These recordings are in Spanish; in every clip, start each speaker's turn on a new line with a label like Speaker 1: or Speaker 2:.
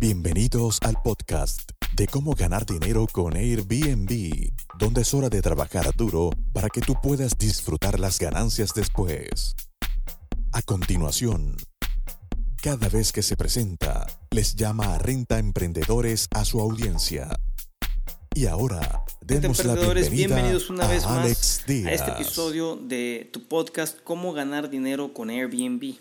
Speaker 1: Bienvenidos al podcast de cómo ganar dinero con Airbnb, donde es hora de trabajar duro para que tú puedas disfrutar las ganancias después. A continuación, cada vez que se presenta, les llama a Renta Emprendedores a su audiencia. Y ahora, demos la bienvenida
Speaker 2: bienvenidos una
Speaker 1: a
Speaker 2: vez más
Speaker 1: Alex
Speaker 2: a
Speaker 1: Díaz.
Speaker 2: este episodio de tu podcast Cómo ganar dinero con Airbnb.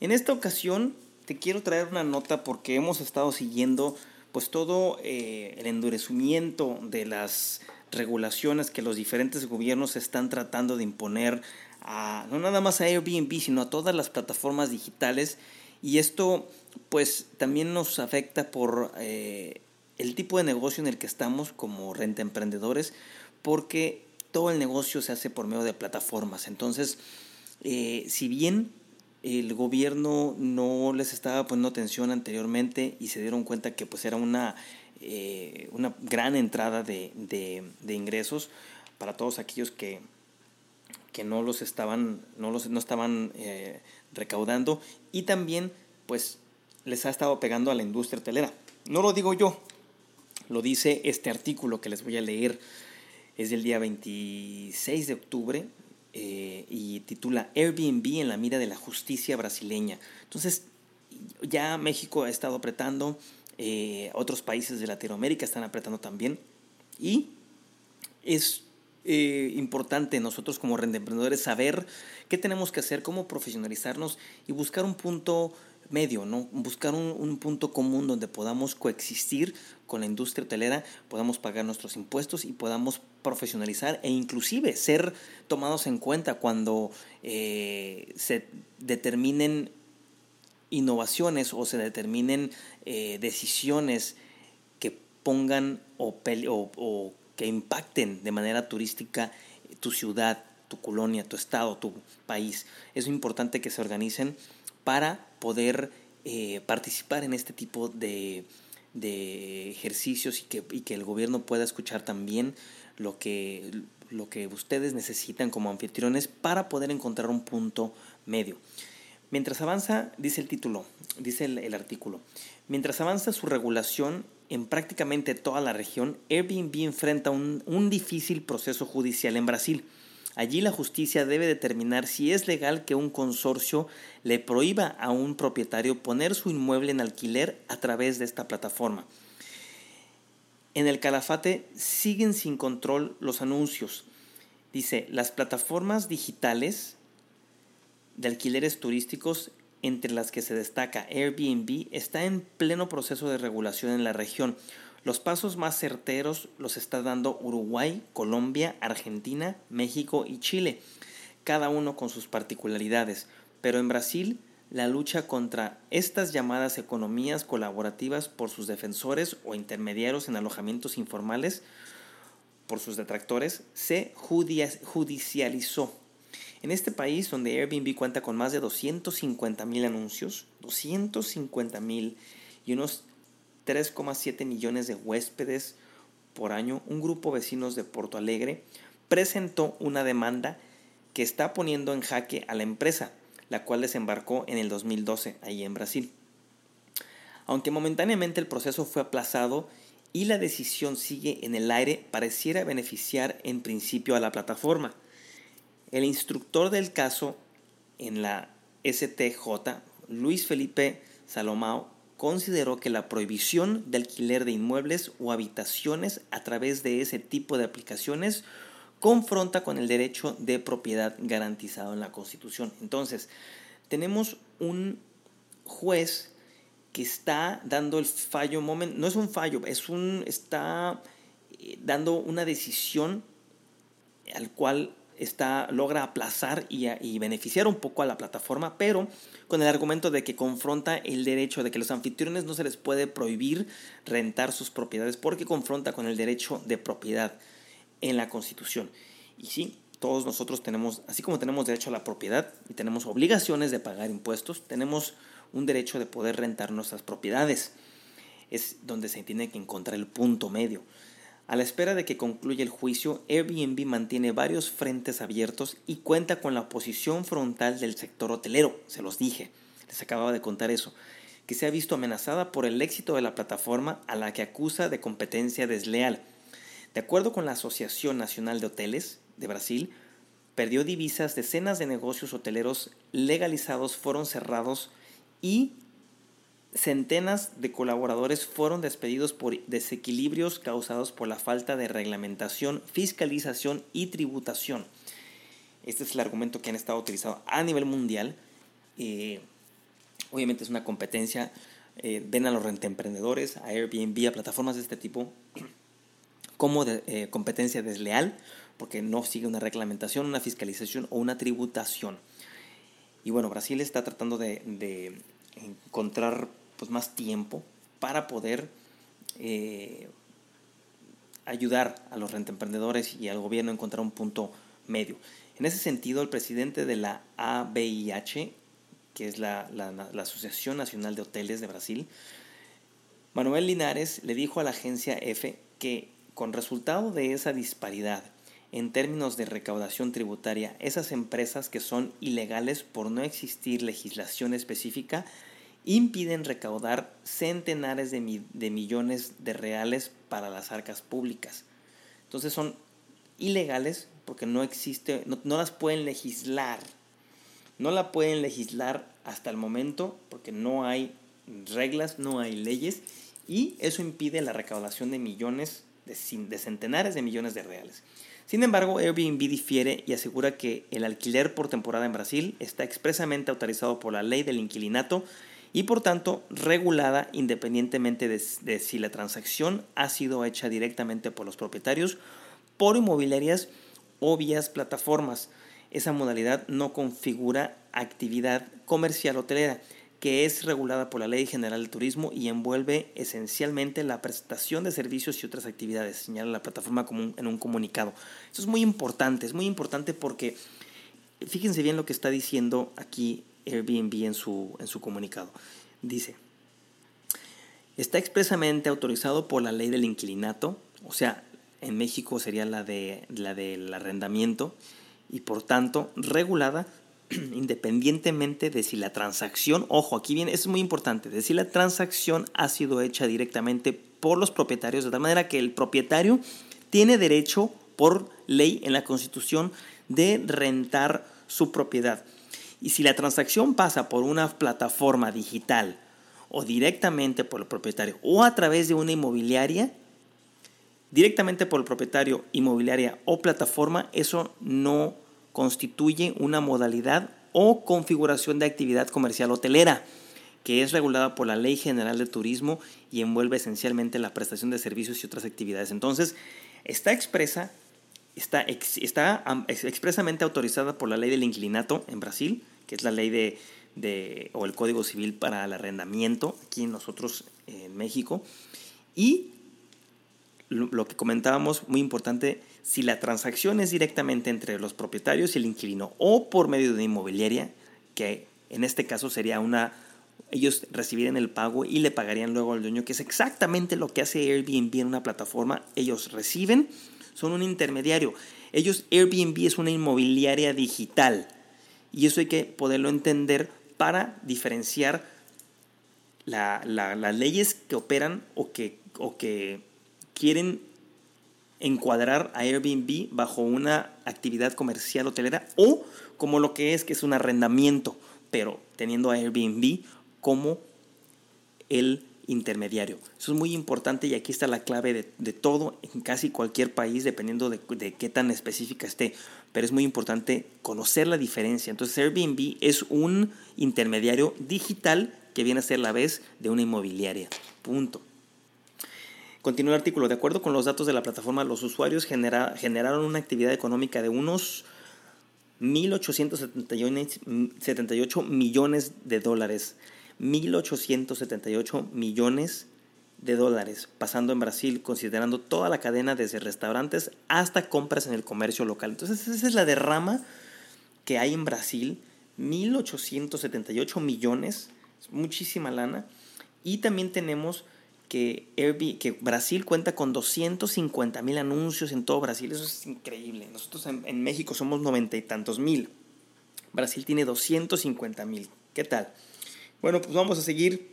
Speaker 2: En esta ocasión te quiero traer una nota porque hemos estado siguiendo pues todo eh, el endurecimiento de las regulaciones que los diferentes gobiernos están tratando de imponer a no nada más a Airbnb sino a todas las plataformas digitales. Y esto pues también nos afecta por eh, el tipo de negocio en el que estamos como renta emprendedores porque todo el negocio se hace por medio de plataformas. Entonces eh, si bien el gobierno no les estaba poniendo atención anteriormente y se dieron cuenta que pues era una, eh, una gran entrada de, de, ingresos para todos aquellos que, que no los estaban, no los, no estaban eh, recaudando y también pues les ha estado pegando a la industria hotelera. No lo digo yo, lo dice este artículo que les voy a leer, es del día 26 de octubre eh, y titula Airbnb en la mira de la justicia brasileña. Entonces, ya México ha estado apretando, eh, otros países de Latinoamérica están apretando también y es eh, importante nosotros como emprendedores saber qué tenemos que hacer, cómo profesionalizarnos y buscar un punto medio, ¿no? buscar un, un, punto común donde podamos coexistir con la industria hotelera, podamos pagar nuestros impuestos y podamos profesionalizar e inclusive ser tomados en cuenta cuando eh, se determinen innovaciones o se determinen eh, decisiones que pongan o que impacten de manera turística tu ciudad, tu colonia, tu estado, tu país. Es importante que se organicen para poder eh, participar en este tipo de, de ejercicios y que, y que, el gobierno pueda escuchar también lo que, lo que ustedes necesitan como anfitriones para poder encontrar un punto medio. Mientras avanza, dice el título, dice el, el artículo, mientras avanza su regulación en prácticamente toda la región, Airbnb enfrenta un, un difícil proceso judicial en Brasil. Allí la justicia debe determinar si es legal que un consorcio le prohíba a un propietario poner su inmueble en alquiler a través de esta plataforma. En el calafate siguen sin control los anuncios. Dice, las plataformas digitales de alquileres turísticos, entre las que se destaca Airbnb, está en pleno proceso de regulación en la región. Los pasos más certeros los está dando Uruguay, Colombia, Argentina, México y Chile, cada uno con sus particularidades. Pero en Brasil, la lucha contra estas llamadas economías colaborativas por sus defensores o intermediarios en alojamientos informales, por sus detractores, se judicializó. En este país, donde Airbnb cuenta con más de 250 mil anuncios, 250 mil y unos 3,7 millones de huéspedes por año, un grupo de vecinos de Porto Alegre presentó una demanda que está poniendo en jaque a la empresa, la cual desembarcó en el 2012 ahí en Brasil. Aunque momentáneamente el proceso fue aplazado y la decisión sigue en el aire, pareciera beneficiar en principio a la plataforma. El instructor del caso en la STJ, Luis Felipe Salomao, consideró que la prohibición de alquiler de inmuebles o habitaciones a través de ese tipo de aplicaciones confronta con el derecho de propiedad garantizado en la Constitución. Entonces, tenemos un juez que está dando el fallo no es un fallo, es un está dando una decisión al cual está, logra aplazar y, beneficiar un poco a la plataforma, pero con el argumento de que confronta el derecho de que los anfitriones no se les puede prohibir rentar sus propiedades porque confronta con el derecho de propiedad en la Constitución. Y sí, todos nosotros tenemos, así como tenemos derecho a la propiedad y tenemos obligaciones de pagar impuestos, tenemos un derecho de poder rentar nuestras propiedades. Es donde se tiene que encontrar el punto medio. A la espera de que concluya el juicio, Airbnb mantiene varios frentes abiertos y cuenta con la oposición frontal del sector hotelero, se los dije, les acababa de contar eso, que se ha visto amenazada por el éxito de la plataforma a la que acusa de competencia desleal. De acuerdo con la Asociación Nacional de Hoteles de Brasil, perdió divisas, decenas de negocios hoteleros legalizados fueron cerrados y centenas de colaboradores fueron despedidos por desequilibrios causados por la falta de reglamentación, fiscalización y tributación. Este es el argumento que han estado utilizando a nivel mundial. Eh, obviamente es una competencia. Eh, ven a los rentemprendedores, a Airbnb, a plataformas de este tipo como de, eh, competencia desleal porque no sigue una reglamentación, una fiscalización o una tributación. Y bueno, Brasil está tratando de, de encontrar pues, más tiempo para poder eh, ayudar a los rentemprendedores y al gobierno a encontrar un punto medio. En ese sentido, el presidente de la ABIH, que es la, la, la Asociación Nacional de Hoteles de Brasil, Manuel Linares le dijo a la agencia EFE que con resultado de esa disparidad en términos de recaudación tributaria, esas empresas que son ilegales por no existir legislación específica impiden recaudar centenares de, millones de reales para las arcas públicas. Entonces son ilegales porque no existe, no, no, las pueden legislar. No la pueden legislar hasta el momento porque no hay reglas, no hay leyes y eso impide la recaudación de millones de, centenares de millones de reales. Sin embargo, Airbnb difiere y asegura que el alquiler por temporada en Brasil está expresamente autorizado por la ley del inquilinato y por tanto regulada independientemente de, de, si la transacción ha sido hecha directamente por los propietarios, por inmobiliarias o vías plataformas. Esa modalidad no configura actividad comercial hotelera que es regulada por la Ley General del Turismo y envuelve esencialmente la prestación de servicios y otras actividades, señala la plataforma común en un comunicado. Eso es muy importante, es muy importante porque fíjense bien lo que está diciendo aquí Airbnb en su, en su comunicado. Dice, está expresamente autorizado por la ley del inquilinato, o sea, en México sería la, de, la del arrendamiento, y por tanto regulada independientemente de si la transacción, ojo, aquí viene, es muy importante, de si la transacción ha sido hecha directamente por los propietarios, de tal manera que el propietario tiene derecho por ley en la Constitución de rentar su propiedad. Y si la transacción pasa por una plataforma digital o directamente por el propietario o a través de una inmobiliaria, directamente por el propietario, inmobiliaria o plataforma, eso no constituye una modalidad o configuración de actividad comercial hotelera, que es regulada por la Ley General de Turismo y envuelve esencialmente la prestación de servicios y otras actividades. Entonces, está expresa, está, está expresamente autorizada por la ley del inclinato en Brasil, que es la ley de, de, o el Código Civil para el arrendamiento aquí nosotros en México, y lo que comentábamos, muy importante, si la transacción es directamente entre los propietarios y el inquilino o por medio de una inmobiliaria, que en este caso sería una, ellos recibirían el pago y le pagarían luego al dueño, que es exactamente lo que hace Airbnb en una plataforma. Ellos reciben, son un intermediario. Ellos, Airbnb es una inmobiliaria digital y eso hay que poderlo entender para diferenciar las leyes que operan o que, o que quieren encuadrar a Airbnb bajo una actividad comercial hotelera o como lo que es, que es un arrendamiento, pero teniendo a Airbnb como el intermediario. Eso es muy importante y aquí está la clave de, todo en casi cualquier país, dependiendo de, qué tan específica esté. Pero es muy importante conocer la diferencia. Entonces Airbnb es un intermediario digital que viene a ser la vez de una inmobiliaria. Punto. Continúa el artículo. De acuerdo con los datos de la plataforma, los usuarios generaron una actividad económica de unos 1.878 millones de dólares. 1.878 millones de dólares, pasando en Brasil, considerando toda la cadena desde restaurantes hasta compras en el comercio local. Entonces esa es la derrama que hay en Brasil. 1.878 millones, muchísima lana. Y también tenemos que, que Brasil cuenta con 250 mil anuncios en todo Brasil. Eso es increíble. Nosotros en, México somos noventa y tantos mil. Brasil tiene 250 mil. ¿Qué tal? Bueno, pues vamos a seguir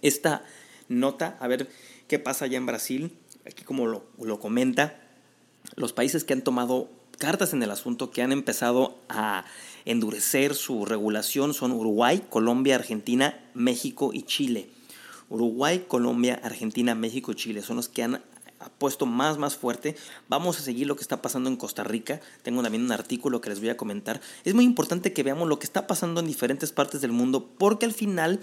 Speaker 2: esta nota, a ver qué pasa allá en Brasil. Aquí como lo, lo comenta, los países que han tomado cartas en el asunto, que han empezado a endurecer su regulación son Uruguay, Colombia, Argentina, México y Chile. Uruguay, Colombia, Argentina, México y Chile son los que han puesto más, más fuerte. Vamos a seguir lo que está pasando en Costa Rica. Tengo también un artículo que les voy a comentar. Es muy importante que veamos lo que está pasando en diferentes partes del mundo porque al final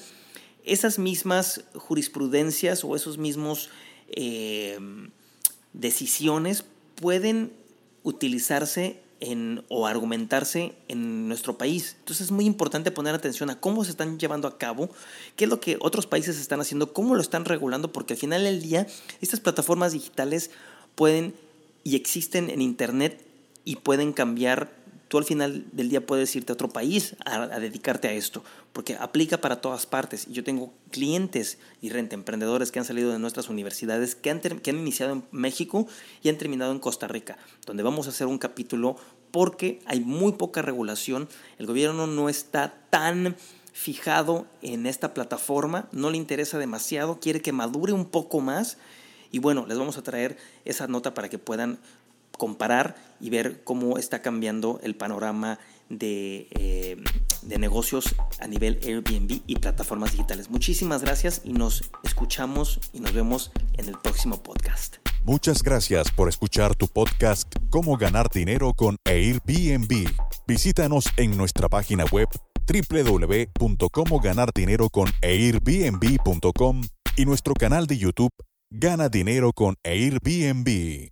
Speaker 2: esas mismas jurisprudencias o esos mismos eh, decisiones pueden utilizarse en, o argumentarse en nuestro país. Entonces es muy importante poner atención a cómo se están llevando a cabo, qué es lo que otros países están haciendo, cómo lo están regulando, porque al final del día estas plataformas digitales pueden y existen en Internet y pueden cambiar tú al final del día puedes irte a otro país a, dedicarte a esto, porque aplica para todas partes. Yo tengo clientes y renta emprendedores que han salido de nuestras universidades, que han, que han iniciado en México y han terminado en Costa Rica, donde vamos a hacer un capítulo porque hay muy poca regulación, el gobierno no está tan fijado en esta plataforma, no le interesa demasiado, quiere que madure un poco más. Y bueno, les vamos a traer esa nota para que puedan comparar y ver cómo está cambiando el panorama de, eh, de, negocios a nivel Airbnb y plataformas digitales. Muchísimas gracias y nos escuchamos y nos vemos en el próximo podcast.
Speaker 1: Muchas gracias por escuchar tu podcast Cómo ganar dinero con Airbnb. Visítanos en nuestra página web www.comoganardineroconairbnb.com y nuestro canal de YouTube Gana Dinero con Airbnb.